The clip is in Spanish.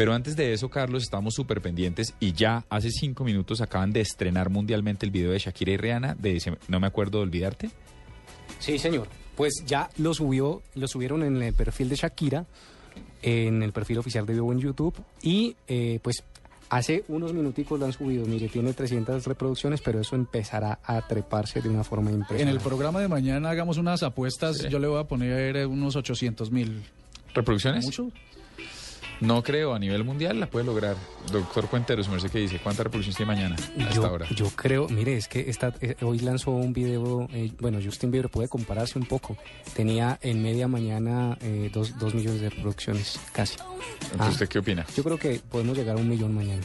Pero antes de eso, Carlos, estamos súper pendientes y ya hace cinco minutos acaban de estrenar mundialmente el video de Shakira y Rihanna de ese No me acuerdo de olvidarte. Sí, señor. Pues ya lo subió, lo subieron en el perfil de Shakira, en el perfil oficial de Vivo en YouTube y eh, pues hace unos minuticos lo han subido. Mire, tiene 300 reproducciones, pero eso empezará a treparse de una forma impresionante. En el programa de mañana hagamos unas apuestas. Sí. Yo le voy a poner unos 800 mil. ¿Reproducciones? ¿Mucho? No creo, a nivel mundial la puede lograr. Doctor Cuenteros, merced que dice, ¿cuántas reproducciones tiene mañana a esta yo, creo, mire, es que esta, eh, hoy lanzó un video, eh, bueno, Justin Bieber puede compararse un poco. Tenía en media mañana eh, dos, dos millones de reproducciones, casi. Entonces, Ah. ¿usted qué opina? Yo creo que podemos llegar a un millón mañana.